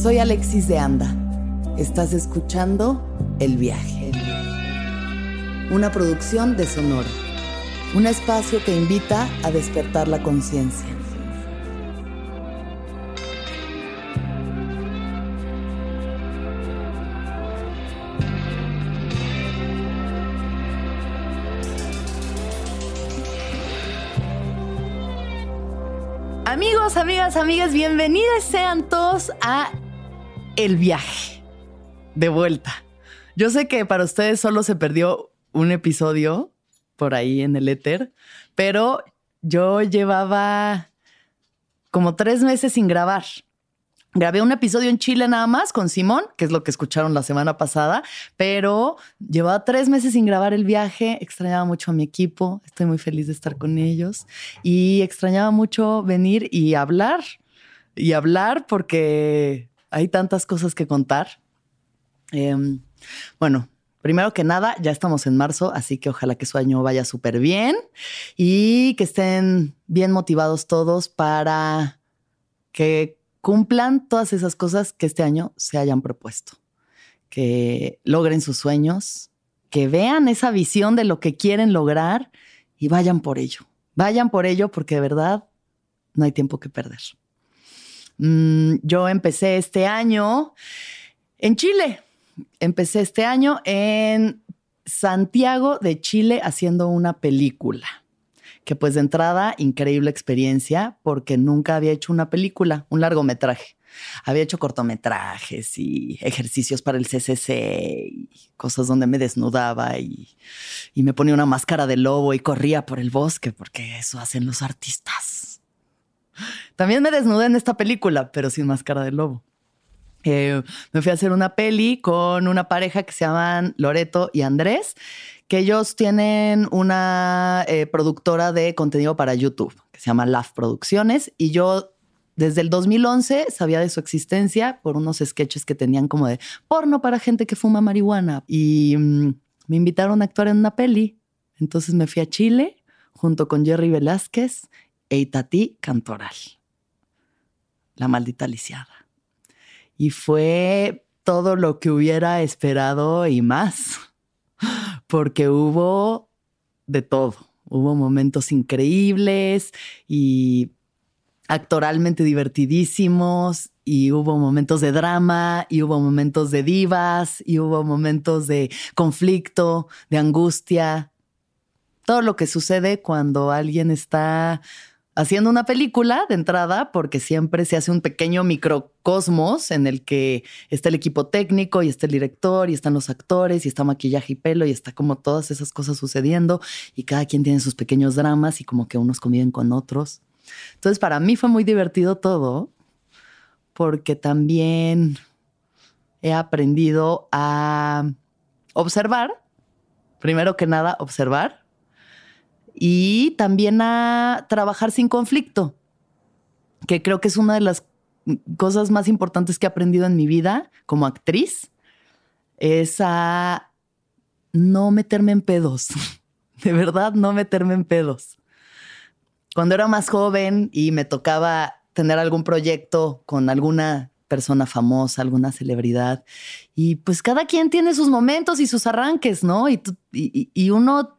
Soy Alexis de Anda. Estás escuchando El Viaje. Una producción de Sonoro. Un espacio que invita a despertar la conciencia. Amigos, amigas, amigas, bienvenidas sean todos a El Viaje. De vuelta. Yo sé que para ustedes solo se perdió un episodio por ahí en el éter, pero yo llevaba como tres meses sin grabar. Grabé un episodio en Chile nada más con Simón, que es lo que escucharon la semana pasada, pero llevaba tres meses sin grabar el viaje, extrañaba mucho a mi equipo, estoy muy feliz de estar con ellos y extrañaba mucho venir y hablar y hablar porque hay tantas cosas que contar. Em, bueno, Primero que nada, ya estamos en marzo, así que ojalá que su año vaya súper bien y que estén bien motivados todos para que cumplan todas esas cosas que este año se hayan propuesto, que logren sus sueños, que vean esa visión de lo que quieren lograr y vayan por ello. Vayan por ello porque de verdad no hay tiempo que perder. Mm, yo empecé este año en Chile. Empecé este año en Santiago de Chile haciendo una película que pues de entrada, increíble experiencia porque nunca había hecho una película, un largometraje. Había hecho cortometrajes y ejercicios para el CCC y cosas donde me desnudaba y, y me ponía una máscara de lobo y corría por el bosque porque eso hacen los artistas. También me desnudé en esta película, pero sin máscara de lobo. Eh, me fui a hacer una peli con una pareja que se llaman Loreto y Andrés que ellos tienen una eh, productora de contenido para YouTube que se llama LAF Producciones y yo desde el 2011 sabía de su existencia por unos sketches que tenían como de porno para gente que fuma marihuana y mm, me invitaron a actuar en una peli. Entonces me fui a Chile junto con Jerry Velázquez e Itatí Cantoral. La maldita lisiada. Y fue todo lo que hubiera esperado y más porque hubo de todo. Hubo momentos increíbles y actoralmente divertidísimos y hubo momentos de drama y hubo momentos de divas y hubo momentos de conflicto, de angustia. Todo lo que sucede cuando alguien está haciendo una película de entrada, porque siempre se hace un pequeño microcosmos en el que está el equipo técnico y está el director y están los actores y está maquillaje y pelo y está como todas esas cosas sucediendo y cada quien tiene sus pequeños dramas y como que unos conviven con otros. Entonces para mí fue muy divertido todo porque también he aprendido a observar, primero que nada, observar y también a trabajar sin conflicto, que creo que es una de las cosas más importantes que he aprendido en mi vida como actriz, es a no meterme en pedos, de verdad no meterme en pedos. Cuando era más joven y me tocaba tener algún proyecto con alguna persona famosa, alguna celebridad. Y pues cada quien tiene sus momentos y sus arranques, ¿no? Y, y, y, uno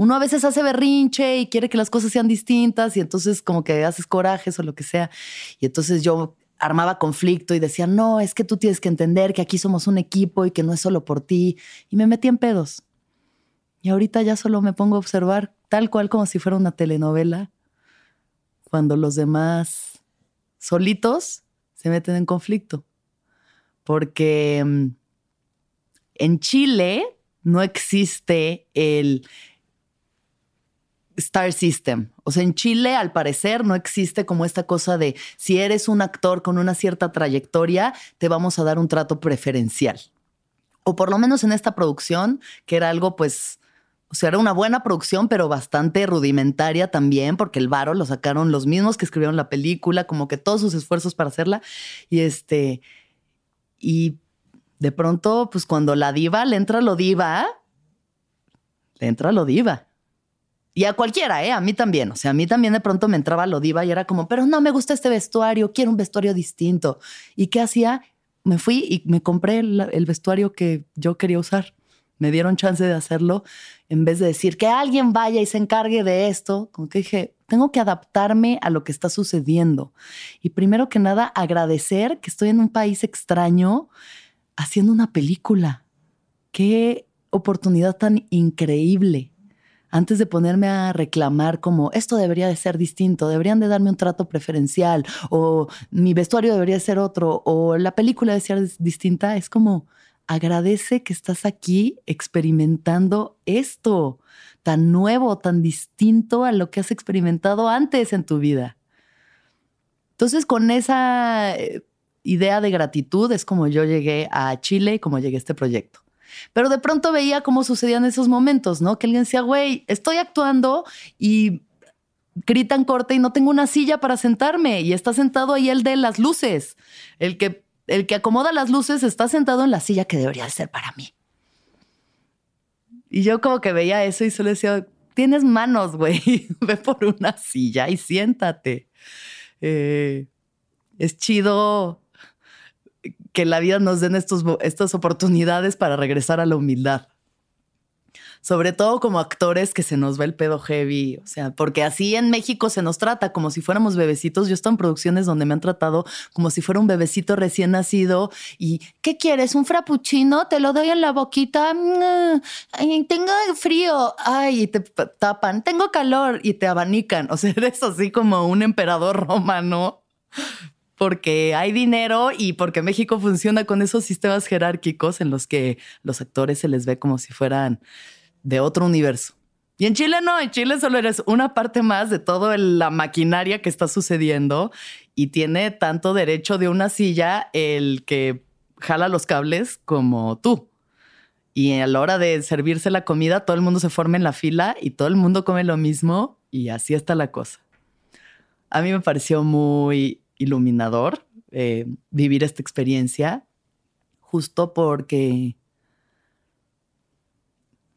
uno a veces hace berrinche y quiere que las cosas sean distintas y entonces como que haces corajes o lo que sea. Y entonces yo armaba conflicto y decía, no, es que tú tienes que entender que aquí somos un equipo y que no es solo por ti. Y me metí en pedos. Y ahorita ya solo me pongo a observar tal cual como si fuera una telenovela, cuando los demás solitos se meten en conflicto. Porque mm, en Chile no existe el Star System. O sea, en Chile al parecer no existe como esta cosa de si eres un actor con una cierta trayectoria, te vamos a dar un trato preferencial. O por lo menos en esta producción, que era algo pues, o sea, era una buena producción, pero bastante rudimentaria también, porque el varo lo sacaron los mismos que escribieron la película, como que todos sus esfuerzos para hacerla. Y este, y de pronto, pues cuando la diva le entra lo diva, le entra lo diva. Y a cualquiera, ¿eh? A mí también. O sea, a mí también de pronto me entraba lo diva y era como, pero no me gusta este vestuario, quiero un vestuario distinto. ¿Y qué hacía? me fui y me compré el, vestuario que yo quería usar. Me dieron chance de hacerlo en vez de decir que alguien vaya y se encargue de esto. Como que dije, tengo que adaptarme a lo que está sucediendo. Y primero que nada, agradecer que estoy en un país extraño haciendo una película. Qué oportunidad tan increíble antes de ponerme a reclamar como esto debería de ser distinto, deberían de darme un trato preferencial o mi vestuario debería ser otro o la película debe ser distinta, es como agradece que estás aquí experimentando esto tan nuevo, tan distinto a lo que has experimentado antes en tu vida. Entonces, con esa eh, idea de gratitud es como yo llegué a Chile y como llegué a este proyecto. Pero de pronto veía cómo sucedían esos momentos, ¿no? Que alguien decía, güey, estoy actuando y gritan corte y no tengo una silla para sentarme y está sentado ahí el de las luces. El que, el que acomoda las luces está sentado en la silla que debería ser para mí. Y yo como que veía eso y solo decía, tienes manos, güey, ve por una silla y siéntate. Eh, es chido que la vida nos den estos, estas oportunidades para regresar a la humildad. Sobre todo como actores que se nos va el pedo heavy, o sea, porque así en México se nos trata como si fuéramos bebecitos. Yo he en producciones donde me han tratado como si fuera un bebecito recién nacido y ¿qué quieres? ¿Un frappuccino? Te lo doy en la boquita. Ay, tengo frío. Ay, y te tapan. Tengo calor y te abanican. O sea, eres así como un emperador romano porque hay dinero y porque México funciona con esos sistemas jerárquicos en los que los actores se les ve como si fueran de otro universo. Y en Chile no, en Chile solo eres una parte más de toda la maquinaria que está sucediendo y tiene tanto derecho de una silla el que jala los cables como tú. Y a la hora de servirse la comida, todo el mundo se forma en la fila y todo el mundo come lo mismo y así está la cosa. A mí me pareció muy iluminador eh, vivir esta experiencia, justo porque,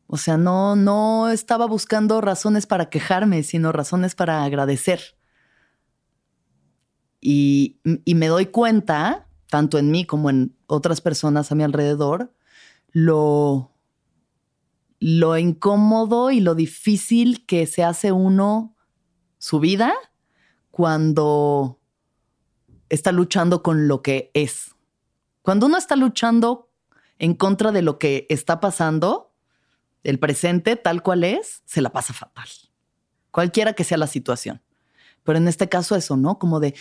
o sea, no, no estaba buscando razones para quejarme, sino razones para agradecer. Y, y me doy cuenta, tanto en mí como en otras personas a mi alrededor, lo, lo incómodo y lo difícil que se hace uno su vida cuando está luchando con lo que es. Cuando uno está luchando en contra de lo que está pasando, el presente tal cual es, se la pasa fatal. Cualquiera que sea la situación. Pero en este caso eso, ¿no? Como de,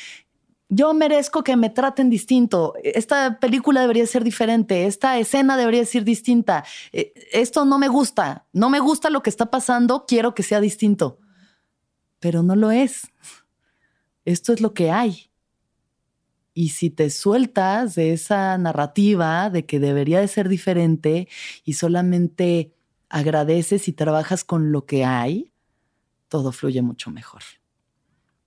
yo merezco que me traten distinto, esta película debería ser diferente, esta escena debería ser distinta, eh, esto no me gusta, no me gusta lo que está pasando, quiero que sea distinto. Pero no lo es. Esto es lo que hay. Y si te sueltas de esa narrativa de que debería de ser diferente y solamente agradeces y trabajas con lo que hay, todo fluye mucho mejor.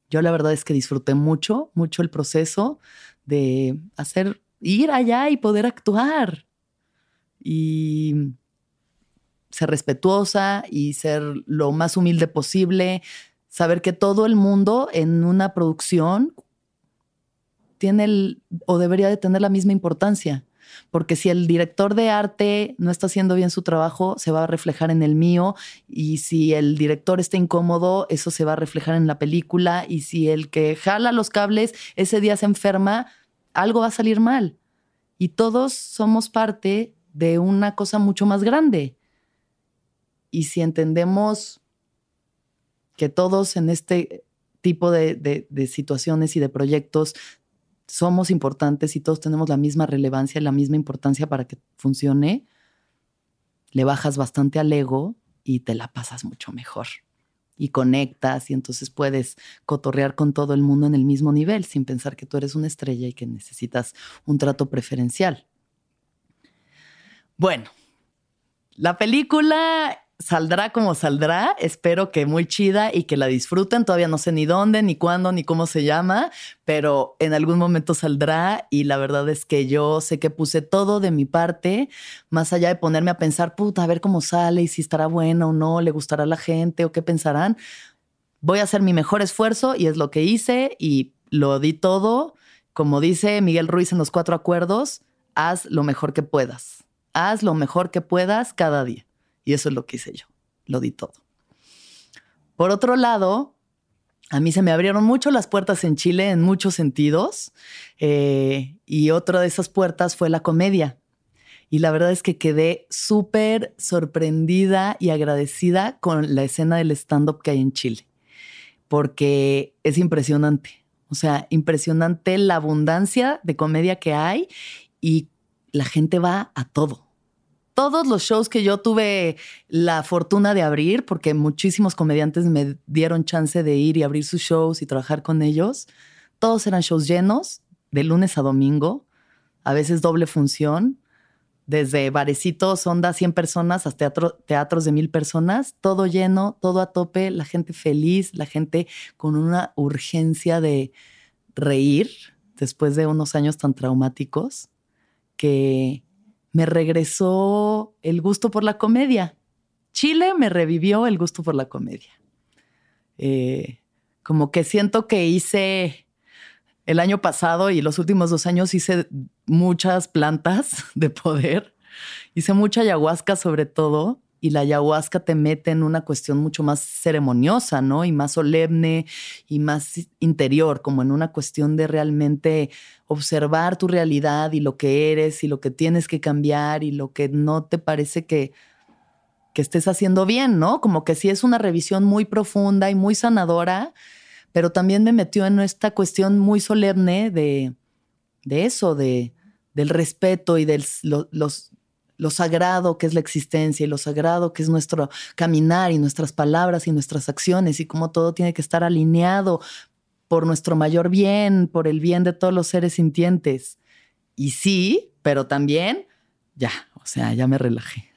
Yo la verdad es que disfruté mucho, mucho el proceso de hacer, ir allá y poder actuar y ser respetuosa y ser lo más humilde posible, saber que todo el mundo en una producción tiene el, o debería de tener la misma importancia. Porque si el director de arte no está haciendo bien su trabajo, se va a reflejar en el mío. Y si el director está incómodo, eso se va a reflejar en la película. Y si el que jala los cables ese día se enferma, algo va a salir mal. Y todos somos parte de una cosa mucho más grande. Y si entendemos que todos en este tipo de situaciones y de proyectos somos importantes y todos tenemos la misma relevancia y la misma importancia para que funcione, le bajas bastante al ego y te la pasas mucho mejor. Y conectas y entonces puedes cotorrear con todo el mundo en el mismo nivel sin pensar que tú eres una estrella y que necesitas un trato preferencial. Bueno, la película saldrá como saldrá. Espero que muy chida y que la disfruten. Todavía no sé ni dónde, ni cuándo, ni cómo se llama, pero en algún momento saldrá y la verdad es que yo sé que puse todo de mi parte, más allá de ponerme a pensar, puta, a ver cómo sale y si estará buena o no, le gustará a la gente o qué pensarán. Voy a hacer mi mejor esfuerzo y es lo que hice y lo di todo como dice Miguel Ruiz en los cuatro acuerdos, haz lo mejor que puedas. Haz lo mejor que puedas cada día. Y eso es lo que hice yo. Lo di todo. Por otro lado, a mí se me abrieron mucho las puertas en Chile en muchos sentidos. Eh, y otra de esas puertas fue la comedia. Y la verdad es que quedé súper sorprendida y agradecida con la escena del stand-up que hay en Chile, porque es impresionante. O sea, impresionante la abundancia de comedia que hay y la gente va a todo. Todos los shows que yo tuve la fortuna de abrir, porque muchísimos comediantes me dieron chance de ir y abrir sus shows y trabajar con ellos, todos eran shows llenos, de lunes a domingo, a veces doble función, desde barecitos, onda 100 personas, hasta teatros de mil personas, todo lleno, todo a tope, la gente feliz, la gente con una urgencia de reír después de unos años tan traumáticos que me regresó el gusto por la comedia. Chile me revivió el gusto por la comedia. Eh, como que siento que hice el año pasado y los últimos dos años hice muchas plantas de poder. Hice mucha ayahuasca sobre todo y la ayahuasca te mete en una cuestión mucho más ceremoniosa, ¿no? Y más solemne y más interior, como en una cuestión de realmente observar tu realidad y lo que eres y lo que tienes que cambiar y lo que no te parece que, que estés haciendo bien, ¿no? Como que sí es una revisión muy profunda y muy sanadora, pero también me metió en esta cuestión muy solemne de, de eso, de, del respeto y de los, lo sagrado que es la existencia y lo sagrado que es nuestro caminar y nuestras palabras y nuestras acciones y cómo todo tiene que estar alineado por nuestro mayor bien, por el bien de todos los seres sintientes. Y sí, pero también, ya, o sea, ya me relajé.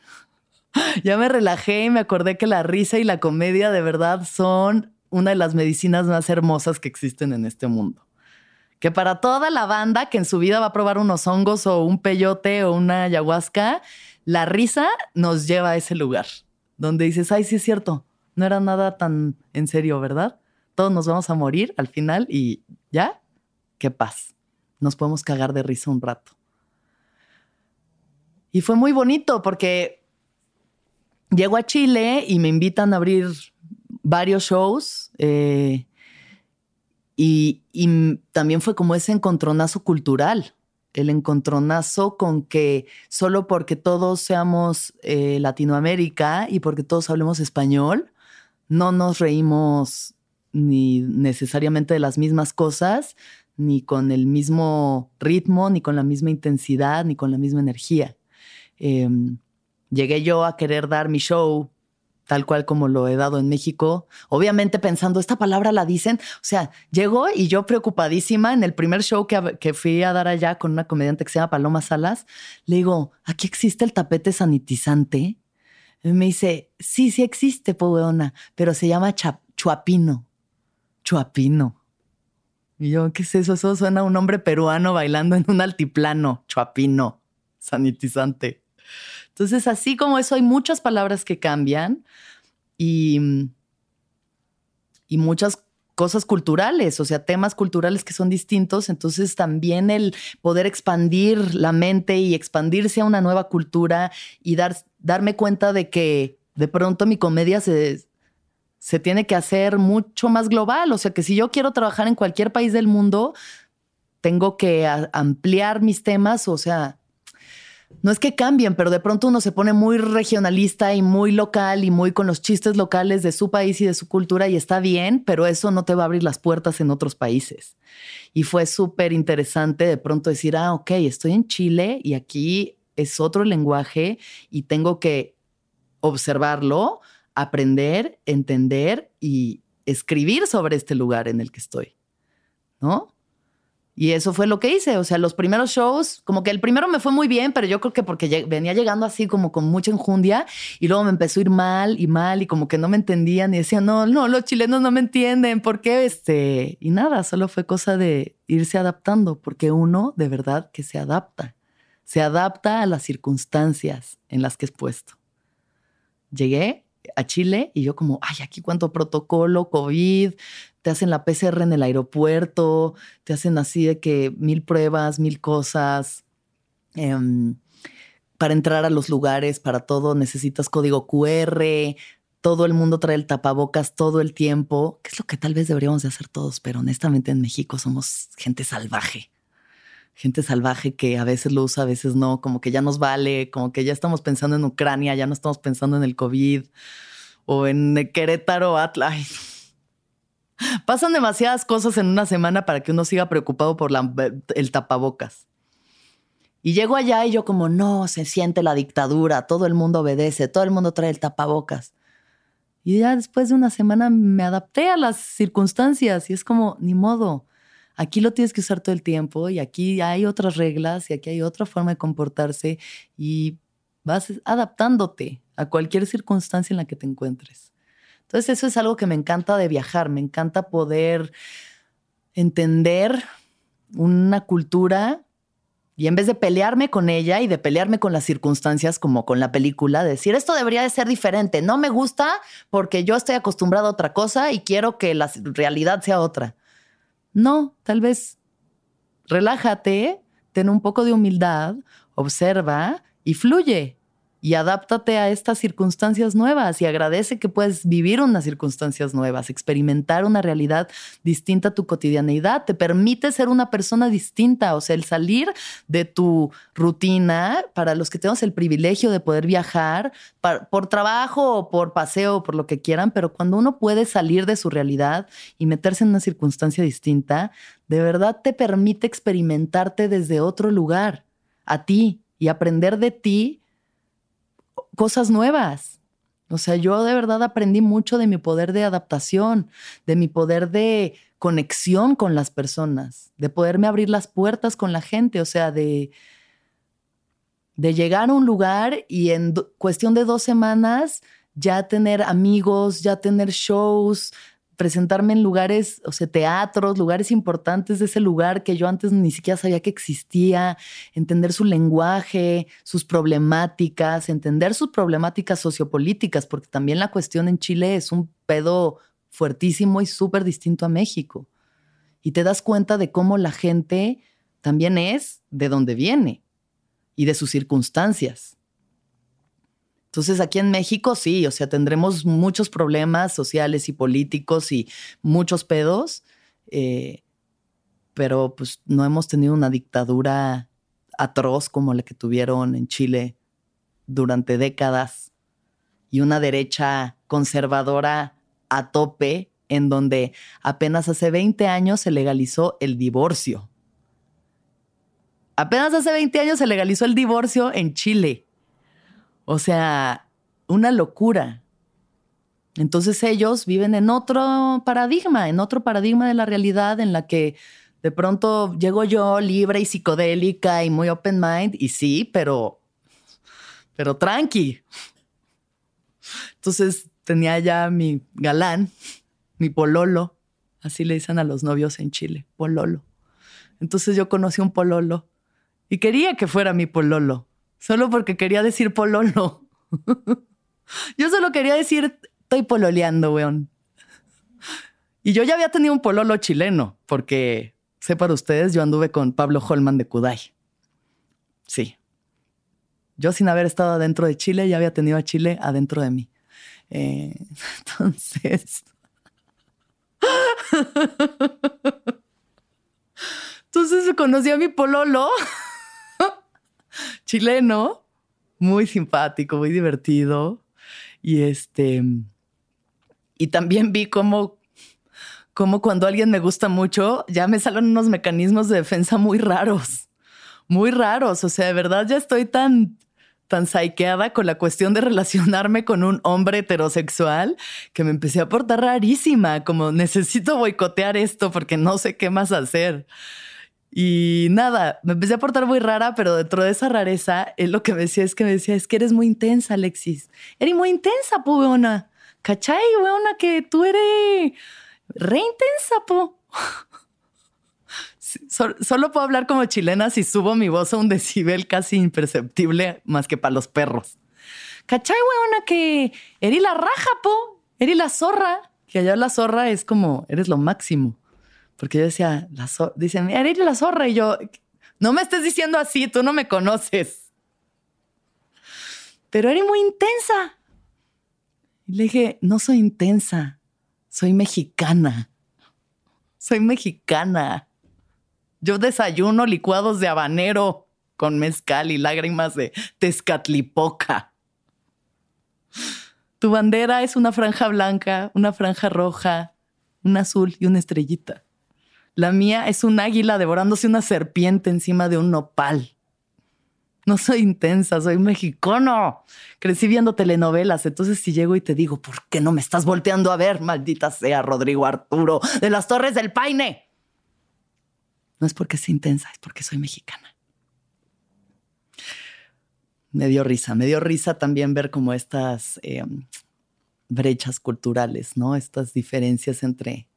Ya me relajé y me acordé que la risa y la comedia de verdad son una de las medicinas más hermosas que existen en este mundo. Que para toda la banda que en su vida va a probar unos hongos o un peyote o una ayahuasca, la risa nos lleva a ese lugar donde dices, ay, sí es cierto, no era nada tan en serio, ¿verdad? Todos nos vamos a morir al final y ya, qué paz. Nos podemos cagar de risa un rato. Y fue muy bonito porque llego a Chile y me invitan a abrir varios shows. Eh, y, también fue como ese encontronazo cultural, el encontronazo con que solo porque todos seamos eh, Latinoamérica y porque todos hablemos español, no nos reímos ni necesariamente de las mismas cosas, ni con el mismo ritmo, ni con la misma intensidad, ni con la misma energía. Em, llegué yo a querer dar mi show tal cual como lo he dado en México. Obviamente pensando, esta palabra la dicen, o sea, llegó y yo preocupadísima en el primer show que, fui a dar allá con una comediante que se llama Paloma Salas, le digo, ¿aquí existe el tapete sanitizante? Me dice, sí, sí existe, pero se llama chuapino. Chuapino. Y yo, ¿qué es eso? Eso suena a un hombre peruano bailando en un altiplano. Chuapino, sanitizante. Entonces, así como eso, hay muchas palabras que cambian y, y muchas cosas culturales, o sea, temas culturales que son distintos. Entonces, también el poder expandir la mente y expandirse a una nueva cultura y dar, darme cuenta de que de pronto mi comedia se, se tiene que hacer mucho más global. O sea, que si yo quiero trabajar en cualquier país del mundo, tengo que ampliar mis temas, o sea, no es que cambien, pero de pronto uno se pone muy regionalista y muy local y muy con los chistes locales de su país y de su cultura y está bien, pero eso no te va a abrir las puertas en otros países. Y fue súper interesante de pronto decir, ah, ok, estoy en Chile y aquí es otro lenguaje y tengo que observarlo, aprender, entender y escribir sobre este lugar en el que estoy. ¿No? Y eso fue lo que hice. O sea, los primeros shows, como que el primero me fue muy bien, pero yo creo que porque venía llegando así como con mucha enjundia y luego me empezó a ir mal y mal y como que no me entendían y decían, no, no, los chilenos no me entienden. ¿Por qué? Este, y nada, solo fue cosa de irse adaptando, porque uno de verdad que se adapta. Se adapta a las circunstancias en las que es puesto. Llegué a Chile y yo como, ay, aquí cuánto protocolo, COVID, te hacen la PCR en el aeropuerto, te hacen así de que mil pruebas, mil cosas. Em, para entrar a los lugares, para todo, necesitas código QR. Todo el mundo trae el tapabocas todo el tiempo, que es lo que tal vez deberíamos de hacer todos, pero honestamente en México somos gente salvaje gente salvaje que a veces lo usa, a veces no, como que ya nos vale, como que ya estamos pensando en Ucrania, ya no estamos pensando en el COVID o en Querétaro, Atlas. Pasan demasiadas cosas en una semana para que uno siga preocupado por el tapabocas. Y llego allá y yo como, no, se siente la dictadura, todo el mundo obedece, todo el mundo trae el tapabocas. Y ya después de una semana me adapté a las circunstancias y es como, ni modo, Aquí lo tienes que usar todo el tiempo y aquí hay otras reglas y aquí hay otra forma de comportarse y vas adaptándote a cualquier circunstancia en la que te encuentres. Entonces eso es algo que me encanta de viajar, me encanta poder entender una cultura y en vez de pelearme con ella y de pelearme con las circunstancias como con la película, decir esto debería de ser diferente, no me gusta porque yo estoy acostumbrado a otra cosa y quiero que la realidad sea otra. No, tal vez relájate, ten un poco de humildad, observa y fluye y adáptate a estas circunstancias nuevas y agradece que puedes vivir unas circunstancias nuevas, experimentar una realidad distinta a tu cotidianeidad, te permite ser una persona distinta, o sea, el salir de tu rutina, para los que tenemos el privilegio de poder viajar por trabajo o por paseo o por lo que quieran, pero cuando uno puede salir de su realidad y meterse en una circunstancia distinta, de verdad te permite experimentarte desde otro lugar, a ti, y aprender de ti cosas nuevas. O sea, yo de verdad aprendí mucho de mi poder de adaptación, de mi poder de conexión con las personas, de poderme abrir las puertas con la gente, o sea, de, de llegar a un lugar y en cuestión de dos semanas ya tener amigos, ya tener shows, presentarme en lugares, o sea, teatros, lugares importantes de ese lugar que yo antes ni siquiera sabía que existía, entender su lenguaje, sus problemáticas, entender sus problemáticas sociopolíticas, porque también la cuestión en Chile es un pedo fuertísimo y súper distinto a México. Y te das cuenta de cómo la gente también es de donde viene y de sus circunstancias. Entonces aquí en México sí, o sea, tendremos muchos problemas sociales y políticos y muchos pedos, eh, pero pues no hemos tenido una dictadura atroz como la que tuvieron en Chile durante décadas y una derecha conservadora a tope en donde apenas hace 20 años se legalizó el divorcio. Apenas hace 20 años se legalizó el divorcio en Chile. O sea, una locura. Entonces ellos viven en otro paradigma, en otro paradigma de la realidad en la que de pronto llego yo libre y psicodélica y muy open mind y sí, pero pero tranqui. Entonces tenía ya mi galán, mi pololo, así le dicen a los novios en Chile, pololo. Entonces yo conocí un pololo y quería que fuera mi pololo. Solo porque quería decir pololo. yo solo quería decir, estoy pololeando, weón. Y yo ya había tenido un pololo chileno, porque, sé para ustedes, yo anduve con Pablo Holman de Kudai. Sí. Yo sin haber estado adentro de Chile, ya había tenido a Chile adentro de mí. Eh, entonces... Entonces conocí a mi pololo chileno, muy simpático, muy divertido. Y este. Y también vi cómo, cómo cuando alguien me gusta mucho, ya me salen unos mecanismos de defensa muy raros. Muy raros. O sea, de verdad ya estoy tan tan saqueada con la cuestión de relacionarme con un hombre heterosexual que me empecé a portar rarísima, como necesito boicotear esto porque no sé qué más hacer. Y nada, me empecé a portar muy rara, pero dentro de esa rareza, él lo que me decía es que me decía, es que eres muy intensa, Alexis. Eres muy intensa, po, weona. ¿Cachai, weona? Que tú eres re intensa, po. Solo, puedo hablar como chilena si subo mi voz a un decibel casi imperceptible más que para los perros. ¿Cachai, weona? Que eres la raja, po. Eres la zorra. Que allá la zorra es como, eres lo máximo. Porque yo decía, la zorra, dicen, eres la zorra. Y yo, no me estés diciendo así, tú no me conoces. Pero eres muy intensa. Y le dije, no soy intensa, soy mexicana. Soy mexicana. Yo desayuno licuados de habanero con mezcal y lágrimas de tezcatlipoca. Tu bandera es una franja blanca, una franja roja, un azul y una estrellita. La mía es un águila devorándose una serpiente encima de un nopal. No soy intensa, soy mexicano. Crecí viendo telenovelas, entonces si llego y te digo, ¿por qué no me estás volteando a ver? Maldita sea Rodrigo Arturo de las Torres del Paine. No es porque sea intensa, es porque soy mexicana. Me dio risa, me dio risa también ver como estas eh, brechas culturales, ¿no? Estas diferencias entre,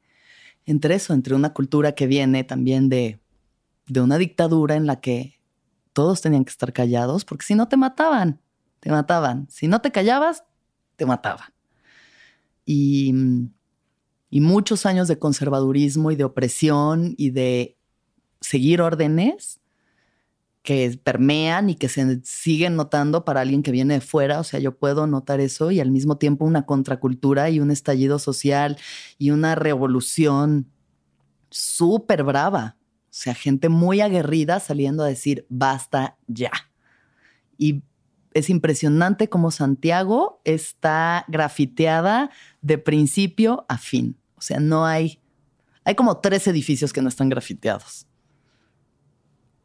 entre eso, entre una cultura que viene también de, de una dictadura en la que todos tenían que estar callados, porque si no te mataban, te mataban. Si no te callabas, te mataban. Y, y muchos años de conservadurismo y de opresión y de seguir órdenes que permean y que se siguen notando para alguien que viene de fuera. O sea, yo puedo notar eso y al mismo tiempo una contracultura y un estallido social y una revolución súper brava. O sea, gente muy aguerrida saliendo a decir, basta ya. Y es impresionante cómo Santiago está grafiteada de principio a fin. O sea, no hay, hay como tres edificios que no están grafiteados.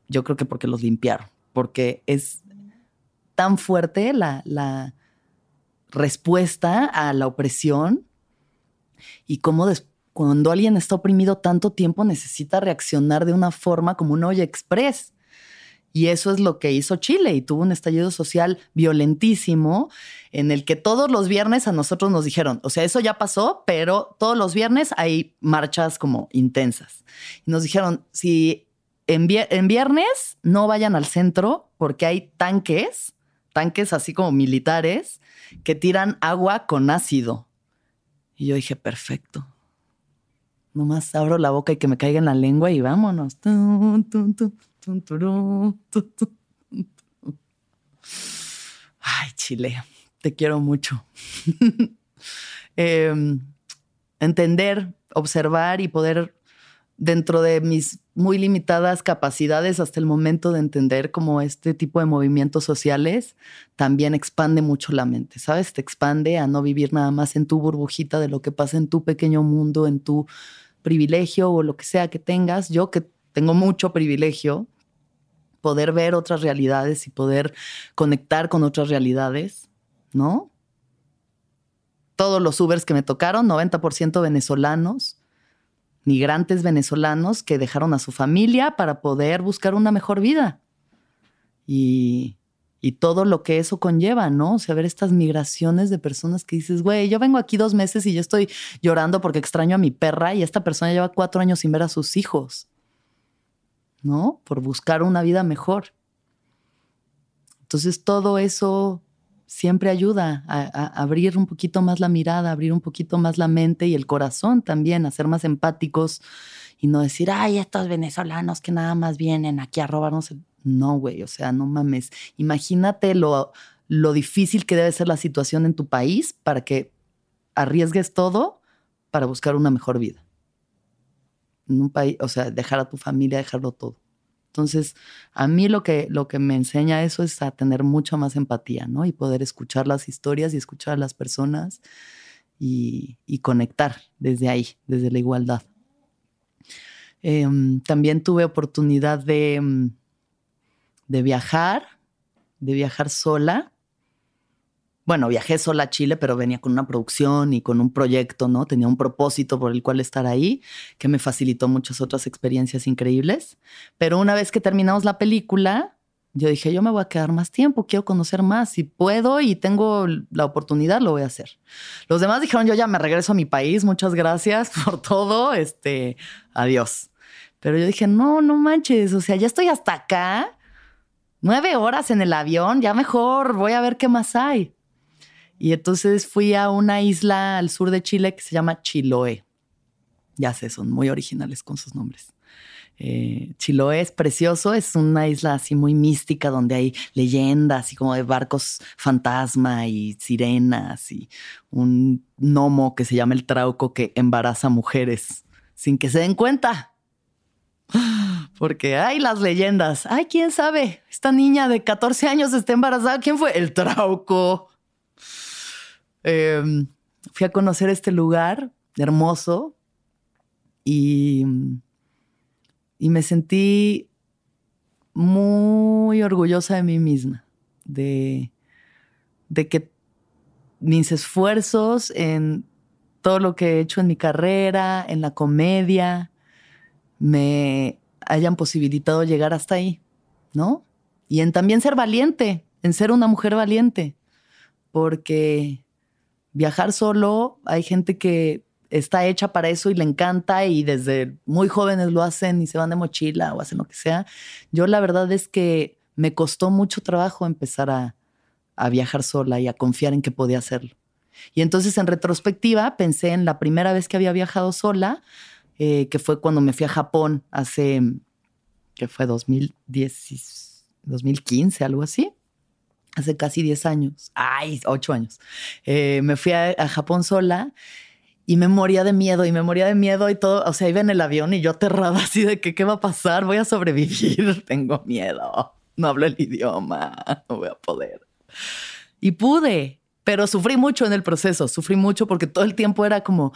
Yo creo que porque los limpiaron, porque es tan fuerte la, respuesta a la opresión y cómo cuando alguien está oprimido tanto tiempo necesita reaccionar de una forma como un olla express. Y eso es lo que hizo Chile y tuvo un estallido social violentísimo en el que todos los viernes a nosotros nos dijeron, o sea, eso ya pasó, pero todos los viernes hay marchas como intensas. Y nos dijeron, si en, viernes no vayan al centro porque hay tanques, tanques así como militares, que tiran agua con ácido. Y yo dije, perfecto. Nomás abro la boca y que me caiga en la lengua y vámonos. Ay, Chile, te quiero mucho. Em, entender, observar y poder dentro de mis muy limitadas capacidades hasta el momento de entender cómo este tipo de movimientos sociales también expande mucho la mente, ¿sabes? Te expande a no vivir nada más en tu burbujita de lo que pasa en tu pequeño mundo, en tu privilegio o lo que sea que tengas. Yo que tengo mucho privilegio, poder ver otras realidades y poder conectar con otras realidades, ¿no? Todos los Ubers que me tocaron, 90% venezolanos, migrantes venezolanos que dejaron a su familia para poder buscar una mejor vida. Y, y todo lo que eso conlleva, ¿no? O sea, ver estas migraciones de personas que dices, güey, yo vengo aquí dos meses y yo estoy llorando porque extraño a mi perra y esta persona lleva cuatro años sin ver a sus hijos, ¿no? Por buscar una vida mejor. Entonces todo eso siempre ayuda a, abrir un poquito más la mirada, abrir un poquito más la mente y el corazón también, a ser más empáticos y no decir, ay, estos venezolanos que nada más vienen aquí a robarnos. No, güey, o sea, no mames. Imagínate lo, lo difícil que debe ser la situación en tu país para que arriesgues todo para buscar una mejor vida. En un país, o sea, dejar a tu familia, dejarlo todo. Entonces, a mí lo que, lo que me enseña eso es a tener mucha más empatía, ¿no? Y poder escuchar las historias y escuchar a las personas y, conectar desde ahí, desde la igualdad. Em, también tuve oportunidad de, mm, de viajar, de viajar sola bueno, viajé sola a Chile, pero venía con una producción y con un proyecto, ¿no? Tenía un propósito por el cual estar ahí, que me facilitó muchas otras experiencias increíbles. Pero una vez que terminamos la película, yo dije, yo me voy a quedar más tiempo, quiero conocer más, si puedo y tengo la oportunidad, lo voy a hacer. Los demás dijeron, yo ya me regreso a mi país, muchas gracias por todo, este, adiós. Pero yo dije, no, no manches, o sea, ya estoy hasta acá, nueve horas en el avión, ya mejor voy a ver qué más hay. Y entonces fui a una isla al sur de Chile que se llama Chiloé. Ya sé, son muy originales con sus nombres. Eh, Chiloé es precioso, es una isla así muy mística donde hay leyendas y como de barcos fantasma y sirenas y un gnomo que se llama el trauco que embaraza mujeres sin que se den cuenta. Porque hay las leyendas. Ay, quién sabe. Esta niña de 14 años está embarazada. ¿Quién fue? El trauco. Em, fui a conocer este lugar hermoso y y me sentí muy orgullosa de mí misma, de, de que mis esfuerzos en todo lo que he hecho en mi carrera, en la comedia, me hayan posibilitado llegar hasta ahí, ¿no? Y en también ser valiente, en ser una mujer valiente, porque viajar solo, hay gente que está hecha para eso y le encanta y desde muy jóvenes lo hacen y se van de mochila o hacen lo que sea. Yo la verdad es que me costó mucho trabajo empezar a, viajar sola y a confiar en que podía hacerlo. Y entonces en retrospectiva pensé en la primera vez que había viajado sola, eh, que fue cuando me fui a Japón hace, que fue 2010, 2015, algo así. Hace casi 10 años, ay, 8 años. Eh, me fui a Japón sola y me moría de miedo y me moría de miedo y todo, o sea, iba en el avión y yo aterrada así de que qué va a pasar, voy a sobrevivir, tengo miedo, no hablo el idioma, no voy a poder. Y pude, pero sufrí mucho en el proceso, sufrí mucho porque todo el tiempo era como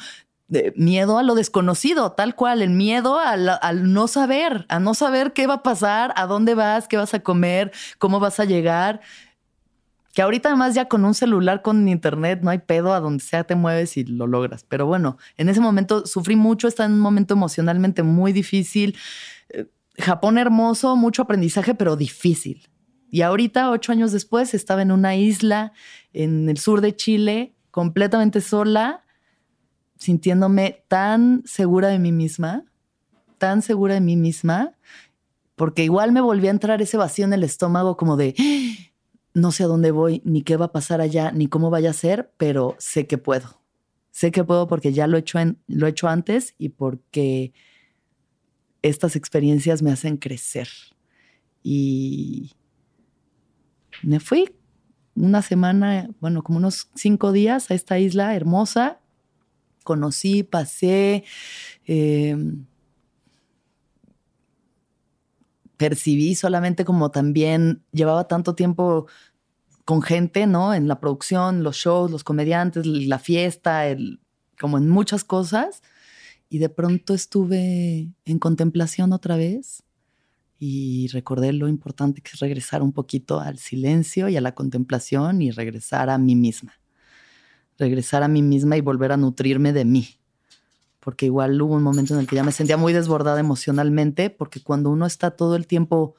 de miedo a lo desconocido, tal cual, el miedo al, al no saber, a no saber qué va a pasar, a dónde vas, qué vas a comer, cómo vas a llegar que ahorita además ya con un celular, con internet, no hay pedo, a donde sea te mueves y lo logras. Pero bueno, en ese momento sufrí mucho, está en un momento emocionalmente muy difícil. Eh, Japón hermoso, mucho aprendizaje, pero difícil. Y ahorita, ocho años después, estaba en una isla en el sur de Chile, completamente sola, sintiéndome tan segura de mí misma, tan segura de mí misma, porque igual me volví a entrar ese vacío en el estómago como de no sé a dónde voy, ni qué va a pasar allá, ni cómo vaya a ser, pero sé que puedo. Sé que puedo porque ya lo he hecho, lo he hecho antes y porque estas experiencias me hacen crecer. Y me fui una semana, bueno, como unos cinco días a esta isla hermosa. Conocí, pasé, em, percibí solamente como también llevaba tanto tiempo con gente, ¿no? En la producción, los shows, los comediantes, la fiesta, el, como en muchas cosas. Y de pronto estuve en contemplación otra vez y recordé lo importante que es regresar un poquito al silencio y a la contemplación y regresar a mí misma. Regresar a mí misma y volver a nutrirme de mí porque igual hubo un momento en el que ya me sentía muy desbordada emocionalmente, porque cuando uno está todo el tiempo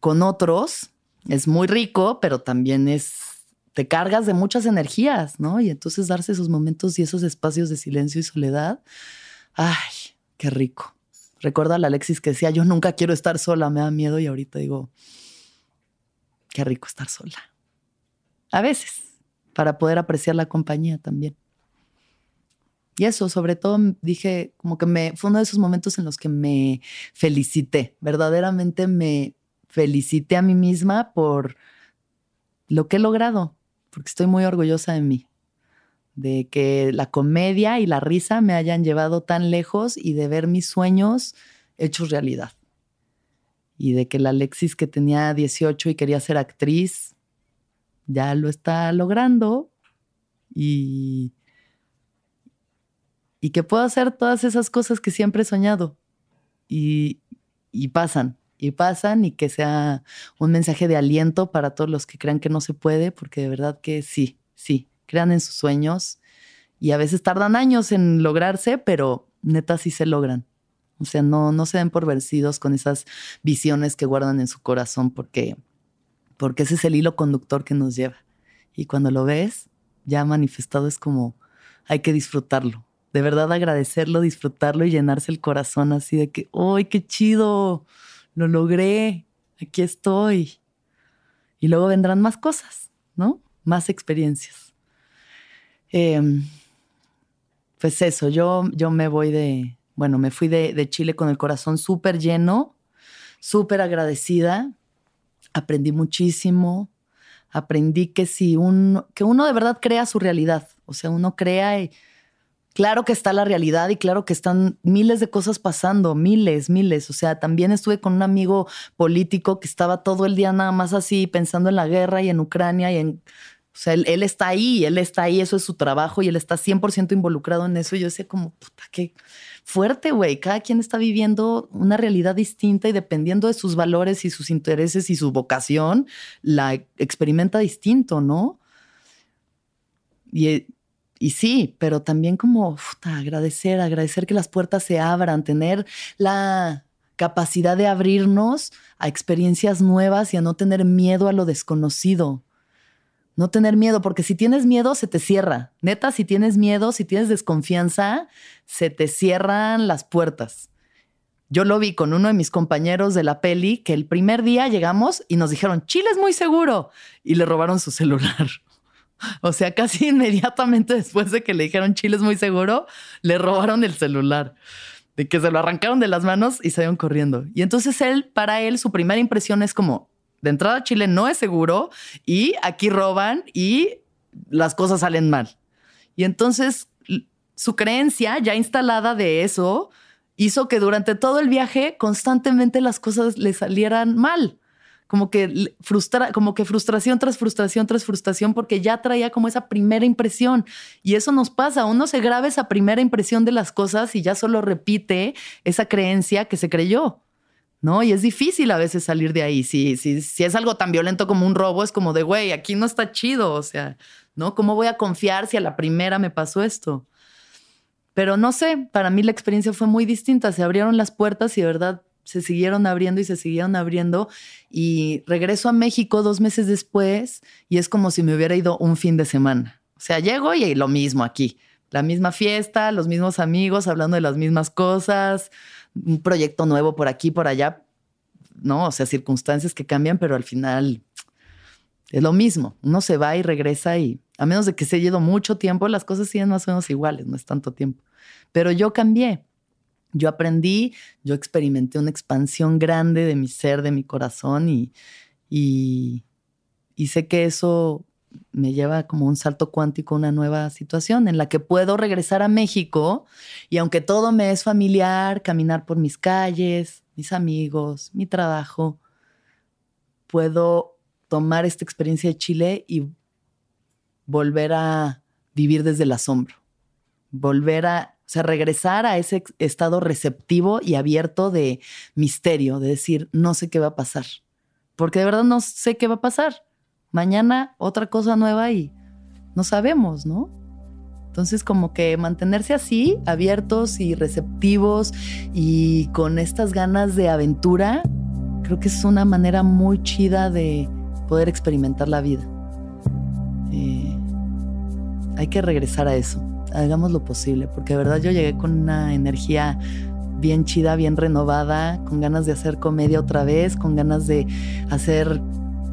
con otros, es muy rico, pero también es, te cargas de muchas energías, ¿no? Y entonces darse esos momentos y esos espacios de silencio y soledad, ay, qué rico. Recuerda a la Alexis que decía, yo nunca quiero estar sola, me da miedo y ahorita digo, qué rico estar sola. A veces, para poder apreciar la compañía también. Y eso, sobre todo, dije, como que me, fue uno de esos momentos en los que me felicité, verdaderamente me felicité a mí misma por lo que he logrado, porque estoy muy orgullosa de mí, de que la comedia y la risa me hayan llevado tan lejos y de ver mis sueños hechos realidad. Y de que la Alexis que tenía 18 y quería ser actriz, ya lo está logrando. Y y que puedo hacer todas esas cosas que siempre he soñado y, pasan, y pasan y que sea un mensaje de aliento para todos los que crean que no se puede, porque de verdad que sí, sí, crean en sus sueños y a veces tardan años en lograrse, pero neta sí se logran. O sea, no, no se den por vencidos con esas visiones que guardan en su corazón porque, porque ese es el hilo conductor que nos lleva. Y cuando lo ves ya manifestado es como hay que disfrutarlo, de verdad agradecerlo, disfrutarlo y llenarse el corazón así de que, ¡ay, qué chido! Lo logré, aquí estoy. Y luego vendrán más cosas, ¿no? Más experiencias. Em, pues eso, yo, yo me voy de, bueno, me fui de, de Chile con el corazón súper lleno, súper agradecida, aprendí muchísimo, aprendí que si uno, que uno de verdad crea su realidad, o sea, uno crea claro que está la realidad y claro que están miles de cosas pasando, miles, miles, o sea, también estuve con un amigo político que estaba todo el día nada más así pensando en la guerra y en Ucrania y en o sea, él, está ahí, él está ahí, eso es su trabajo y él está 100% involucrado en eso. Y yo sé como, puta, qué fuerte, güey. Cada quien está viviendo una realidad distinta y dependiendo de sus valores y sus intereses y su vocación, la experimenta distinto, ¿no? Y, y sí, pero también como agradecer, agradecer que las puertas se abran, tener la capacidad de abrirnos a experiencias nuevas y a no tener miedo a lo desconocido. No tener miedo, porque si tienes miedo, se te cierra. Neta, si tienes miedo, si tienes desconfianza, se te cierran las puertas. Yo lo vi con uno de mis compañeros de la peli, que el primer día llegamos y nos dijeron, Chile es muy seguro, y le robaron su celular. O sea, casi inmediatamente después de que le dijeron Chile es muy seguro, le robaron el celular. De que se lo arrancaron de las manos y salieron corriendo. Y entonces él, para él, su primera impresión es como, de entrada Chile no es seguro y aquí roban y las cosas salen mal. Y entonces su creencia ya instalada de eso hizo que durante todo el viaje constantemente las cosas le salieran mal. Como que, frustra, como que frustración tras frustración tras frustración, porque ya traía como esa primera impresión. Y eso nos pasa, uno se graba esa primera impresión de las cosas y ya solo repite esa creencia que se creyó. ¿no? Y es difícil a veces salir de ahí. Si, si, si es algo tan violento como un robo, es como de, güey, aquí no está chido, o sea, ¿no? ¿Cómo voy a confiar si a la primera me pasó esto? Pero no sé, para mí la experiencia fue muy distinta. Se abrieron las puertas y de verdad se siguieron abriendo y se siguieron abriendo. Y regreso a México dos meses después y es como si me hubiera ido un fin de semana. O sea, llego y lo mismo aquí. La misma fiesta, los mismos amigos hablando de las mismas cosas, un proyecto nuevo por aquí, por allá, ¿no? O sea, circunstancias que cambian, pero al final es lo mismo. Uno se va y regresa y a menos de que se haya ido mucho tiempo, las cosas siguen más o menos iguales, no es tanto tiempo. Pero yo cambié. Yo aprendí, yo experimenté una expansión grande de mi ser, de mi corazón y, y, sé que eso me lleva como un salto cuántico a una nueva situación en la que puedo regresar a México y aunque todo me es familiar, caminar por mis calles, mis amigos, mi trabajo, puedo tomar esta experiencia de Chile y volver a vivir desde el asombro, volver a, o sea, regresar a ese estado receptivo y abierto de misterio, de decir, no sé qué va a pasar, porque de verdad no sé qué va a pasar mañana otra cosa nueva y no sabemos, ¿no? Entonces como que mantenerse así, abiertos y receptivos y con estas ganas de aventura, creo que es una manera muy chida de poder experimentar la vida. Eh, hay que regresar a eso, hagamos lo posible, porque de verdad yo llegué con una energía bien chida, bien renovada, con ganas de hacer comedia otra vez, con ganas de hacer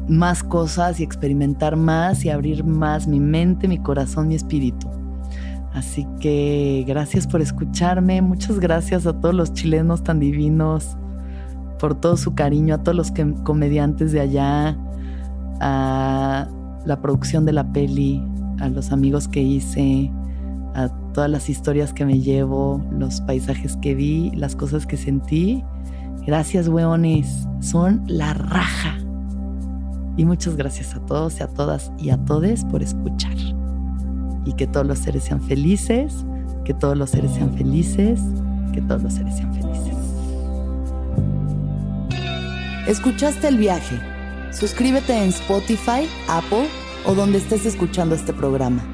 más cosas y experimentar más y abrir más mi mente, mi corazón, mi espíritu. Así que gracias por escucharme, muchas gracias a todos los chilenos tan divinos, por todo su cariño, a todos los comediantes de allá, a la producción de la peli, a los amigos que hice, a todas las historias que me llevo, los paisajes que vi, las cosas que sentí. Gracias, weones, son la raja. Y muchas gracias a todos y a todas y a todes por escuchar. Y que todos los seres sean felices, que todos los seres sean felices, que todos los seres sean felices. ¿Escuchaste el viaje? Suscríbete en Spotify, Apple o donde estés escuchando este programa.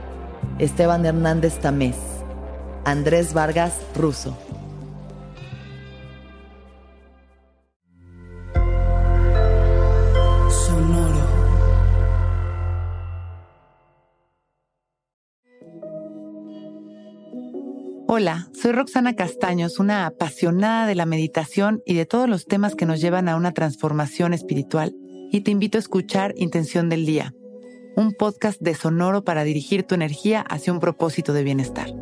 Esteban Hernández Tamés, Andrés Vargas Russo. Sonoro. Hola, soy Roxana Castaños, una apasionada de la meditación y de todos los temas que nos llevan a una transformación espiritual, y te invito a escuchar Intención del Día, un podcast de Sonoro para dirigir tu energía hacia un propósito de bienestar.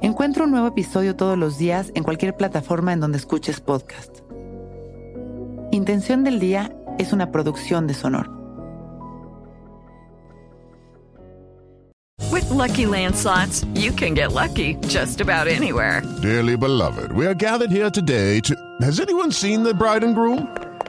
Encuentra un nuevo episodio todos los días en cualquier plataforma en donde escuches podcast. Intención del Día es una producción de Sonoro. With Lucky Land slots, you can get lucky just about anywhere. Dearly beloved, we are gathered here today to. Has anyone seen the bride and groom?